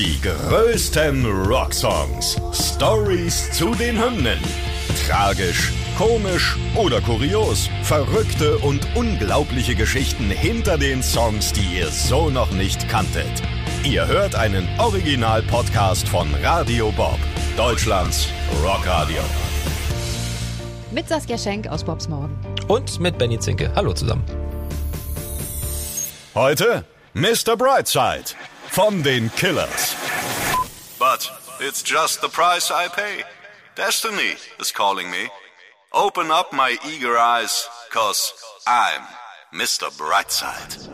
Die größten Rocksongs. Stories zu den Hymnen. Tragisch, komisch oder kurios. Verrückte und unglaubliche Geschichten hinter den Songs, die ihr so noch nicht kanntet. Ihr hört einen Original-Podcast von Radio Bob, Deutschlands Rockradio. Mit Saskia Schenk aus Bobs Morgen. Und mit Benny Zinke. Hallo zusammen. Heute Mr. Brightside von den Killers. But it's just the price I pay. Destiny is calling me. Open up my eager eyes, cause I'm Mr. Brightside.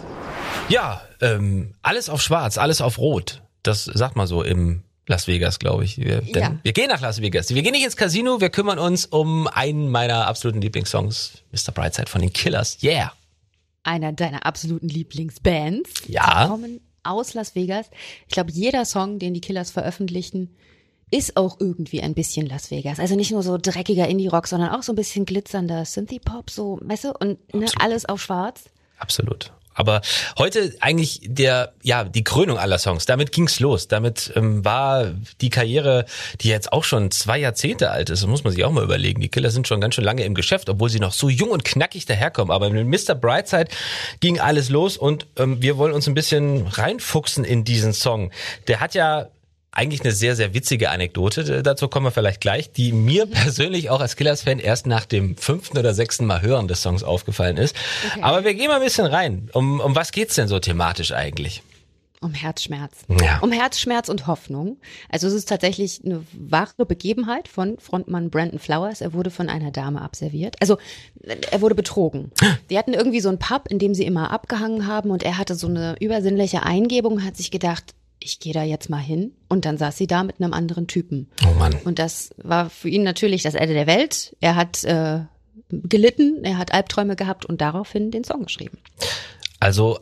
Ja, ähm, alles auf schwarz, alles auf rot. Das sagt man so im Las Vegas, glaube ich. Wir, denn Ja. wir gehen nach Las Vegas. Wir gehen nicht ins Casino, wir kümmern uns um einen meiner absoluten Lieblingssongs, Mr. Brightside von den Killers. Yeah. Einer deiner absoluten Lieblingsbands. Ja. Die kommen aus Las Vegas. Ich glaube, jeder Song, den die Killers veröffentlichen, ist auch irgendwie ein bisschen Las Vegas. Also nicht nur so dreckiger Indie-Rock, sondern auch so ein bisschen glitzernder Synthie-Pop, so, weißt du, und ne, alles auf schwarz. Absolut. Aber heute eigentlich der, ja, die Krönung aller Songs. Damit ging's los. Damit ähm, war die Karriere, die jetzt auch schon zwei Jahrzehnte alt ist, muss man sich auch mal überlegen. Die Killer sind schon ganz schön lange im Geschäft, obwohl sie noch so jung und knackig daherkommen. Aber mit Mr. Brightside ging alles los und ähm, wir wollen uns ein bisschen reinfuchsen in diesen Song. Der hat ja eigentlich eine sehr, sehr witzige Anekdote. Dazu kommen wir vielleicht gleich, die mir persönlich auch als Killers-Fan erst nach dem fünften oder sechsten Mal hören des Songs aufgefallen ist. Okay. Aber wir gehen mal ein bisschen rein. Um, um was geht's denn so thematisch eigentlich? Um Herzschmerz. Ja. Um Herzschmerz und Hoffnung. Also es ist tatsächlich eine wahre Begebenheit von Frontmann Brandon Flowers. Er wurde von einer Dame abserviert. Also er wurde betrogen. Die hatten irgendwie so einen Pub, in dem sie immer abgehangen haben und er hatte so eine übersinnliche Eingebung, hat sich gedacht, ich gehe da jetzt mal hin. Und dann saß sie da mit einem anderen Typen. Oh Mann. Und das war für ihn natürlich das Ende der Welt. Er hat äh, gelitten, er hat Albträume gehabt und daraufhin den Song geschrieben. Also,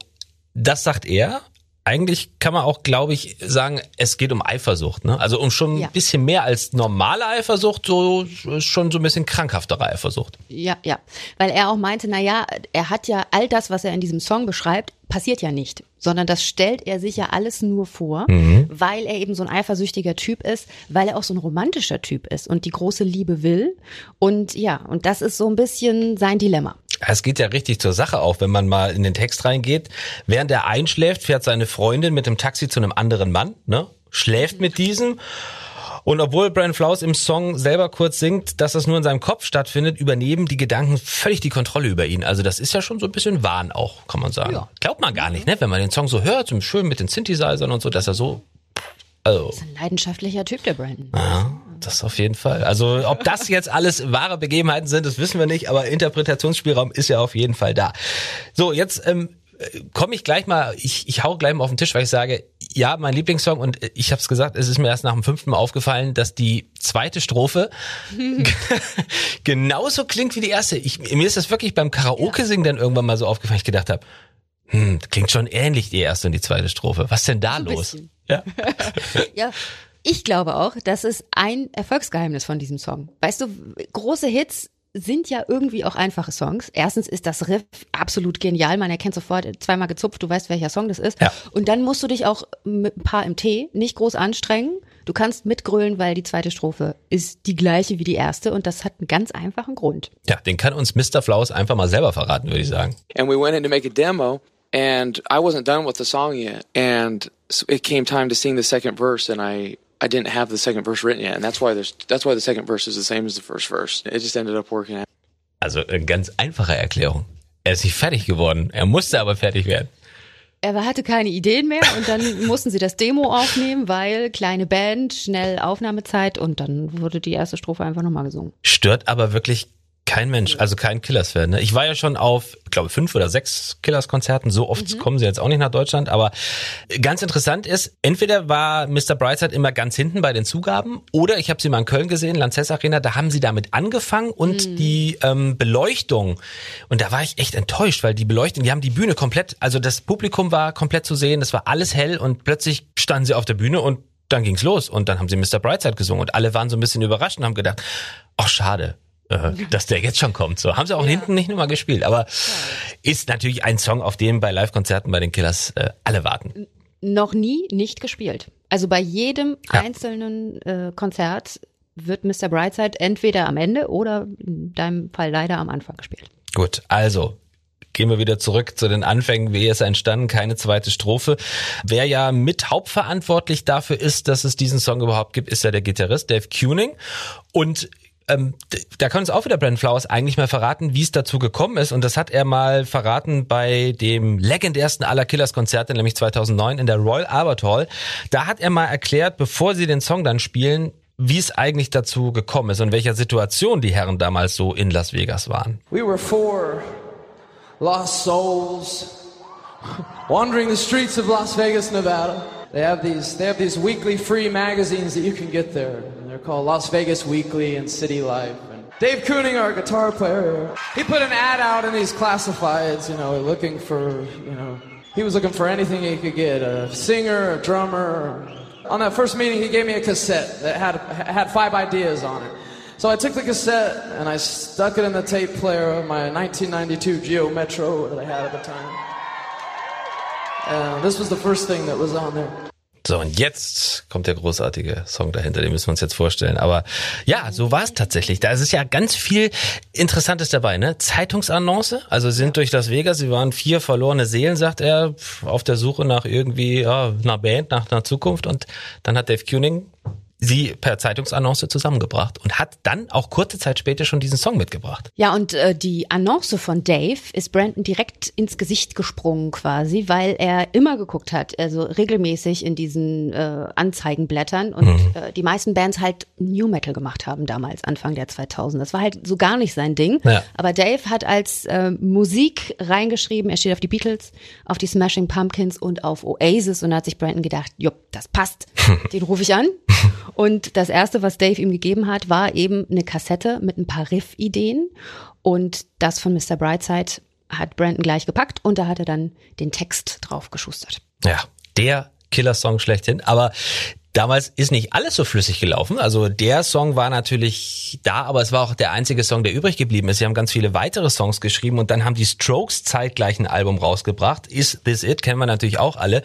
das sagt er. Eigentlich kann man auch, glaube ich, sagen, es geht um Eifersucht. Ne? Also um schon Ja. ein bisschen mehr als normale Eifersucht, so schon so ein bisschen krankhaftere Eifersucht. Ja, ja. Weil er auch meinte, na ja, er hat ja all das, was er in diesem Song beschreibt, passiert ja nicht. Sondern das stellt er sich ja alles nur vor, weil er eben so ein eifersüchtiger Typ ist, weil er auch so ein romantischer Typ ist und die große Liebe will. Und ja, und das ist so ein bisschen sein Dilemma. Es geht ja richtig zur Sache auch, wenn man mal in den Text reingeht. Während er einschläft, fährt seine Freundin mit dem Taxi zu einem anderen Mann, ne? schläft mit diesem. Und obwohl Brian Flaus im Song selber kurz singt, dass das nur in seinem Kopf stattfindet, übernehmen die Gedanken völlig die Kontrolle über ihn. Also das ist ja schon so ein bisschen Wahn auch, kann man sagen. Ja. Glaubt man gar nicht, ne? wenn man den Song so hört, so schön mit den Synthesizern und so, dass er so... Also, Das ist ein leidenschaftlicher Typ, der Brandon. ja, das auf jeden Fall. Also ob das jetzt alles wahre Begebenheiten sind, das wissen wir nicht, aber Interpretationsspielraum ist ja auf jeden Fall da. So, jetzt ähm, komme ich gleich mal, ich, ich hau gleich mal auf den Tisch, weil ich sage, ja, mein Lieblingssong und ich habe es gesagt, es ist mir erst nach dem fünften Mal aufgefallen, dass die zweite Strophe genauso klingt wie die erste. Ich, mir ist das wirklich beim Karaoke-Singen dann irgendwann mal so aufgefallen, ich gedacht habe, hm, klingt schon ähnlich die erste und die zweite Strophe. Was denn da ein los? Ja. Ja, ich glaube auch, das ist ein Erfolgsgeheimnis von diesem Song. Weißt du, große Hits sind ja irgendwie auch einfache Songs. Erstens ist das Riff absolut genial. Man erkennt sofort, zweimal gezupft, du weißt, welcher Song das ist. Ja. Und dann musst du dich auch mit ein paar im Tee nicht groß anstrengen. Du kannst mitgrölen, weil die zweite Strophe ist die gleiche wie die erste und das hat einen ganz einfachen Grund. Ja, den kann uns Mr. Flaus einfach mal selber verraten, würde ich sagen. and we went in to make a demo and i wasn't done with the song yet and it came time to sing the second verse and i i didn't have the second verse written yet and that's why there's that's why the second verse is the same as the first verse it just ended up working out Also eine ganz einfache Erklärung. Er ist nicht fertig geworden. Er musste aber fertig werden. Er hatte keine Ideen mehr und dann mussten sie das Demo aufnehmen, weil kleine Band, schnell Aufnahmezeit und dann wurde die erste Strophe einfach nochmal gesungen. Stört aber wirklich kein Mensch, also kein Killers-Fan. Ne? Ich war ja schon auf, ich glaube, fünf oder sechs Killers-Konzerten. So oft kommen sie jetzt auch nicht nach Deutschland. Aber ganz interessant ist, entweder war Mr. Brightside immer ganz hinten bei den Zugaben oder ich habe sie mal in Köln gesehen, Lanxess Arena, da haben sie damit angefangen und die ähm, Beleuchtung. Und da war ich echt enttäuscht, weil die Beleuchtung, die haben die Bühne komplett, also das Publikum war komplett zu sehen, es war alles hell und plötzlich standen sie auf der Bühne und dann ging's los und dann haben sie Mr. Brightside gesungen und alle waren so ein bisschen überrascht und haben gedacht, ach schade, dass der jetzt schon kommt. So haben sie auch hinten nicht nur mal gespielt, aber ist natürlich ein Song, auf den bei Live-Konzerten bei den Killers äh, alle warten. noch nie nicht gespielt. Also bei jedem ja. einzelnen äh, Konzert wird Mr. Brightside entweder am Ende oder in deinem Fall leider am Anfang gespielt. Gut, also gehen wir wieder zurück zu den Anfängen, wie er entstanden, keine zweite Strophe. Wer ja mit hauptverantwortlich dafür ist, dass es diesen Song überhaupt gibt, ist ja der Gitarrist Dave Kuning. Und ähm, da kann uns auch wieder Brandon Flowers eigentlich mal verraten, wie es dazu gekommen ist. Und das hat er mal verraten bei dem legendärsten aller Killers-Konzerte, nämlich 2009 in der Royal Albert Hall. Da hat er mal erklärt, bevor sie den Song dann spielen, wie es eigentlich dazu gekommen ist und welcher Situation die Herren damals so in Las Vegas waren. We were four lost souls wandering the streets of Las Vegas, Nevada. They have these they have these weekly free magazines that you can get there. They're called Las Vegas Weekly and City Life. And Dave Kooning, our guitar player, he put an ad out in these classifieds, you know, looking for, you know, he was looking for anything he could get, a singer, a drummer, on that first meeting, he gave me a cassette that had, had five ideas on it. So I took the cassette and I stuck it in the tape player of my 1992 Geo Metro that I had at the time. And this was the first thing that was on there. So, und jetzt kommt der großartige Song dahinter, den müssen wir uns jetzt vorstellen. Aber ja, so war es tatsächlich. Da ist ja ganz viel Interessantes dabei, ne? Zeitungsannonce, also sind durch das Vegas, sie waren vier verlorene Seelen, sagt er, auf der Suche nach irgendwie, ja, einer Band, nach einer Zukunft. Und dann hat Dave Kuning sie per Zeitungsannonce zusammengebracht und hat dann auch kurze Zeit später schon diesen Song mitgebracht. Ja, und äh, die Annonce von Dave ist Brandon direkt ins Gesicht gesprungen quasi, weil er immer geguckt hat, also regelmäßig in diesen äh, Anzeigenblättern und mhm. äh, die meisten Bands halt New Metal gemacht haben damals, Anfang der 2000. Das war halt so gar nicht sein Ding. Ja. Aber Dave hat als äh, Musik reingeschrieben, er steht auf die Beatles, auf die Smashing Pumpkins und auf Oasis und da hat sich Brandon gedacht, jupp, das passt, den rufe ich an. Und das erste, was Dave ihm gegeben hat, war eben eine Kassette mit ein paar Riff-Ideen. Und das von Mr. Brightside hat Brandon gleich gepackt und da hat er dann den Text drauf geschustert. Ja, der Killer-Song schlechthin. Aber Damals ist nicht alles so flüssig gelaufen. Also der Song war natürlich da, aber es war auch der einzige Song, der übrig geblieben ist. Sie haben ganz viele weitere Songs geschrieben und dann haben die Strokes zeitgleich ein Album rausgebracht. Is This It kennen wir natürlich auch alle.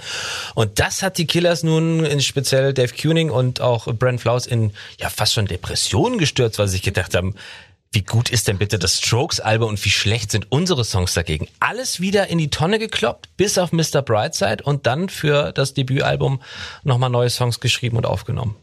Und das hat die Killers nun in speziell Dave Kuning und auch Brent Flaus in ja fast schon Depressionen gestürzt, weil sie sich gedacht haben, wie gut ist denn bitte das Strokes-Album und wie schlecht sind unsere Songs dagegen? Alles wieder in die Tonne gekloppt, bis auf Mr. Brightside und dann für das Debütalbum nochmal neue Songs geschrieben und aufgenommen.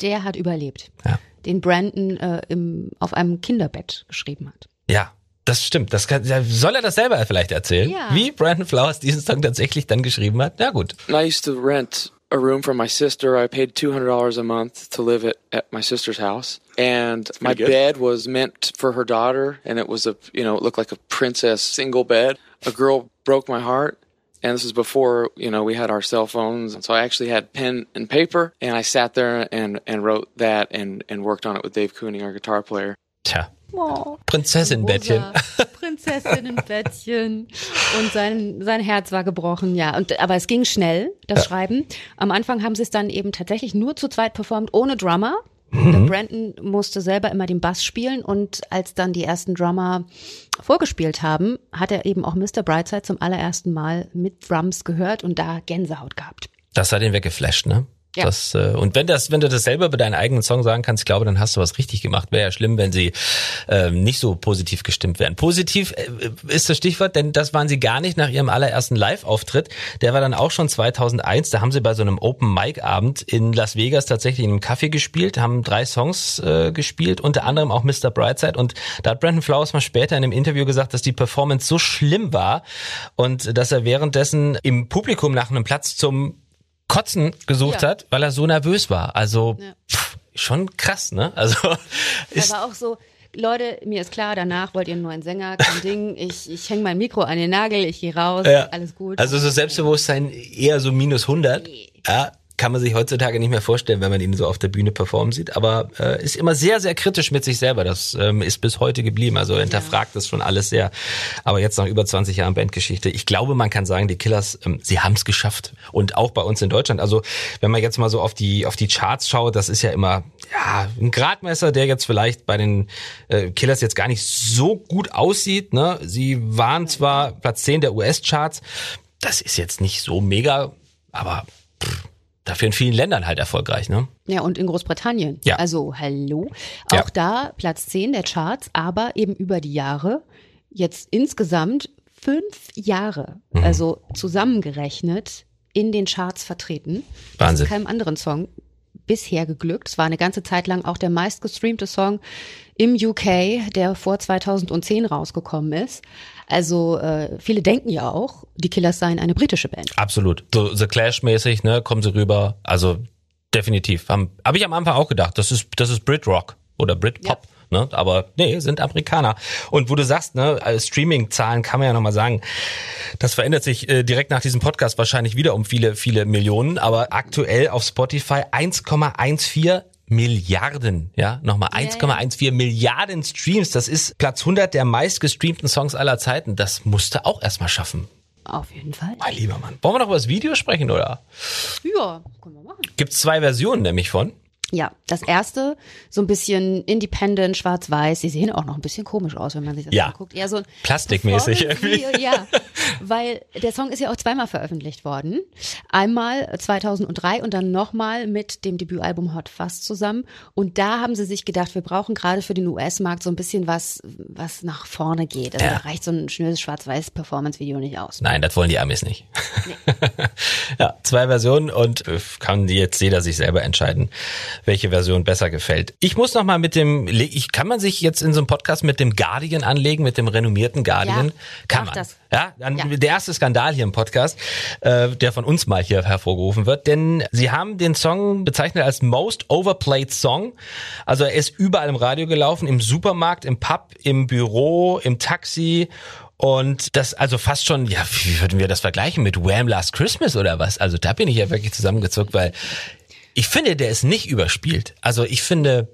Der hat überlebt. Ja. Den Brandon äh, im, auf einem Kinderbett geschrieben hat. Ja, das stimmt. Das kann, soll er das selber vielleicht erzählen? Ja. Wie Brandon Flowers diesen Song tatsächlich dann geschrieben hat? Na gut. I used to rent a room from my sister. I paid $200 a month to live at, at my sister's house. And my good. bed was meant for her daughter. And it was a, you know, it looked like a princess single bed. A girl broke my heart. And this was before, you know, we had our cell phones. And so I actually had pen and paper and I sat there and, and wrote that and, and worked on it with Dave Cooney, our guitar player. Tja, Oh, Prinzessinbettchen. Prinzessinnenbettchen. Und sein, sein Herz war gebrochen, ja. Und, aber es ging schnell, das ja. Schreiben. Am Anfang haben sie es dann eben tatsächlich nur zu zweit performt, ohne Drummer. Mhm. Brandon musste selber immer den Bass spielen und als dann die ersten Drummer vorgespielt haben, hat er eben auch Mr. Brightside zum allerersten Mal mit Drums gehört und da Gänsehaut gehabt. Das hat ihn weggeflasht, ne? Ja. Das, äh, und wenn das, wenn du das selber bei deinen eigenen Song sagen kannst, ich glaube, dann hast du was richtig gemacht. Wäre ja schlimm, wenn sie äh, nicht so positiv gestimmt wären. Positiv äh, ist das Stichwort, denn das waren sie gar nicht nach ihrem allerersten Live-Auftritt. Der war dann auch schon 2001. Da haben sie bei so einem Open-Mic-Abend in Las Vegas tatsächlich in einem Café gespielt, haben drei Songs äh, gespielt, unter anderem auch Mr. Brightside. Und da hat Brandon Flowers mal später in einem Interview gesagt, dass die Performance so schlimm war und dass er währenddessen im Publikum nach einem Platz zum Kotzen gesucht ja. hat, weil er so nervös war. Also ja. pff, schon krass, ne? Also ist aber auch so. Leute, mir ist klar, danach wollt ihr einen neuen Sänger, kein Ding. Ich, ich hänge mein Mikro an den Nagel, ich gehe raus, ja. alles gut. Also so Selbstbewusstsein eher so minus 100. Ja, kann man sich heutzutage nicht mehr vorstellen, wenn man ihn so auf der Bühne performen sieht. Aber äh, ist immer sehr, sehr kritisch mit sich selber. Das ähm, ist bis heute geblieben. Also hinterfragt ja. das schon alles sehr. Aber jetzt nach über 20 Jahren Bandgeschichte, ich glaube, man kann sagen, die Killers, ähm, sie haben es geschafft. Und auch bei uns in Deutschland. Also wenn man jetzt mal so auf die auf die Charts schaut, das ist ja immer ja ein Gradmesser, der jetzt vielleicht bei den äh, Killers jetzt gar nicht so gut aussieht. Ne? Sie waren zwar Platz 10 der US-Charts. Das ist jetzt nicht so mega aber pff, dafür in vielen Ländern halt erfolgreich, ne? Ja, und in Großbritannien. Ja. Also, hallo. Ja. Auch da Platz 10 der Charts, aber eben über die Jahre. Jetzt insgesamt fünf Jahre, Mhm. also zusammengerechnet, in den Charts vertreten. Das Wahnsinn. ist keinem anderen Song bisher geglückt. Es war eine ganze Zeit lang auch der meistgestreamte Song im UK, der vor 2010 rausgekommen ist. Also äh, viele denken ja auch, die Killers seien eine britische Band. Absolut. So The Clash-mäßig, ne, kommen sie rüber. Also definitiv. Habe hab ich am Anfang auch gedacht, das ist, das ist Brit-Rock oder Brit-Pop. Ne? Aber nee, sind Amerikaner. Und wo du sagst, ne, äh, Streaming-Zahlen kann man ja nochmal sagen, das verändert sich äh, direkt nach diesem Podcast wahrscheinlich wieder um viele, viele Millionen. Aber aktuell auf Spotify 1,14 Milliarden, ja, nochmal 1,14 Milliarden Streams. Das ist Platz 100 der meistgestreamten Songs aller Zeiten. Das musste auch erstmal schaffen. Auf jeden Fall. Mein lieber Mann. Wollen wir noch über das Video sprechen, oder? Ja, können wir machen. Gibt's zwei Versionen nämlich von. Ja, das erste, so ein bisschen independent, schwarz-weiß. Die sehen auch noch ein bisschen komisch aus, wenn man sich das Ja. anguckt. Eher so Plastikmäßig irgendwie. Ja, weil der Song ist ja auch zweimal veröffentlicht worden. Einmal 2003 und dann nochmal mit dem Debütalbum Hot Fuzz zusammen. Und da haben sie sich gedacht, wir brauchen gerade für den US-Markt so ein bisschen was, was nach vorne geht. Also Ja. da reicht so ein schnödes schwarz-weiß Performance-Video nicht aus. Nein, das wollen die Amis nicht. ja, zwei Versionen und äh, kann jetzt jeder sich selber entscheiden, welche Version besser gefällt. Ich muss noch mal mit dem, ich kann man sich jetzt in so einem Podcast mit dem Guardian anlegen, mit dem renommierten Guardian? Ja, kann man. das. Ja, dann Ja. der erste Skandal hier im Podcast, äh, der von uns mal hier hervorgerufen wird, denn sie haben den Song bezeichnet als Most Overplayed Song. Also er ist überall im Radio gelaufen, im Supermarkt, im Pub, im Büro, im Taxi und das also fast schon, ja, wie würden wir das vergleichen mit Wham Last Christmas oder was? Also da bin ich ja wirklich zusammengezuckt, weil ich finde, der ist nicht überspielt. Also ich finde,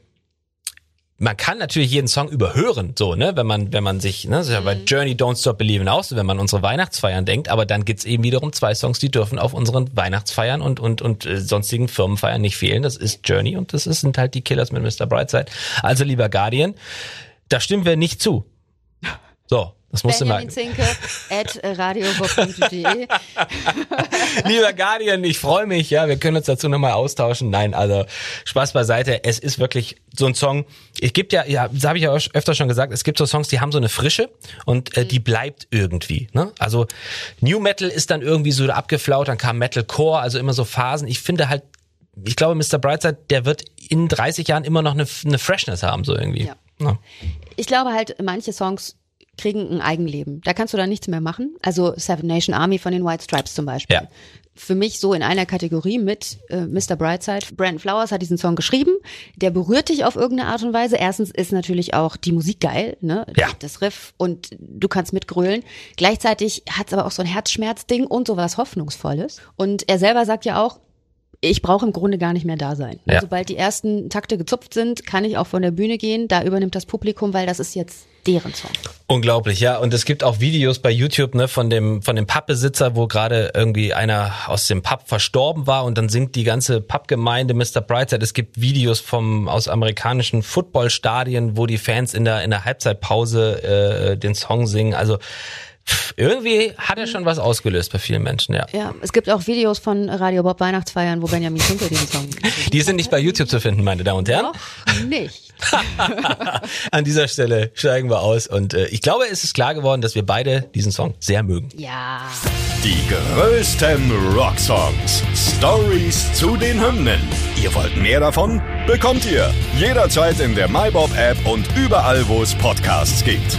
man kann natürlich jeden Song überhören, so, ne, wenn man, wenn man sich, ne, das ist ja bei Journey Don't Stop Believin' auch so, wenn man unsere Weihnachtsfeiern denkt, aber dann gibt's eben wiederum zwei Songs, die dürfen auf unseren Weihnachtsfeiern und, und, und äh, sonstigen Firmenfeiern nicht fehlen. Das ist Journey und das ist, sind halt die Killers mit Mr. Brightside. Also lieber Guardian, da stimmen wir nicht zu. So, das musst du. Benjamin Zinke at radiobob.de. Lieber Guardian, ich freue mich, ja, wir können uns dazu nochmal austauschen. Nein, also Spaß beiseite. Es ist wirklich so ein Song. Es gibt ja, ja, das habe ich ja auch öfter schon gesagt, es gibt so Songs, die haben so eine Frische und äh, die bleibt irgendwie. Ne? Also New Metal ist dann irgendwie so abgeflaut, dann kam Metalcore, also immer so Phasen. Ich finde halt, ich glaube, Mr. Brightside, der wird in 30 Jahren immer noch eine, eine Freshness haben, so irgendwie. Ja. Ja. Ich glaube halt, manche Songs kriegen ein Eigenleben. Da kannst du dann nichts mehr machen. Also Seven Nation Army von den White Stripes zum Beispiel. Ja. Für mich so in einer Kategorie mit äh, Mr. Brightside. Brandon Flowers hat diesen Song geschrieben. Der berührt dich auf irgendeine Art und Weise. Erstens ist natürlich auch die Musik geil, ne? Ja. Das Riff und du kannst mitgrölen. Gleichzeitig hat es aber auch so ein Herzschmerzding und so was Hoffnungsvolles. Und er selber sagt ja auch, ich brauche im Grunde gar nicht mehr da sein. Ja. Sobald die ersten Takte gezupft sind, kann ich auch von der Bühne gehen. Da übernimmt das Publikum, weil das ist jetzt deren Song. Unglaublich, ja. Und es gibt auch Videos bei YouTube ne, von dem von dem Pubbesitzer, wo gerade irgendwie einer aus dem Pub verstorben war und dann singt die ganze Pubgemeinde Mr. Brightside. Es gibt Videos vom aus amerikanischen Footballstadien, wo die Fans in der in der Halbzeitpause äh, den Song singen. Also irgendwie hat er schon was ausgelöst bei vielen Menschen, ja. Ja, es gibt auch Videos von Radio Bob Weihnachtsfeiern, wo Benjamin Zinke diesen Song Die sind nicht bei YouTube zu finden, meine Damen und Herren. Noch nicht. An dieser Stelle steigen wir aus und äh, ich glaube, es ist klar geworden, dass wir beide diesen Song sehr mögen. Ja. Die größten Rocksongs. Stories zu den Hymnen. Ihr wollt mehr davon? Bekommt ihr jederzeit in der MyBob App und überall, wo es Podcasts gibt.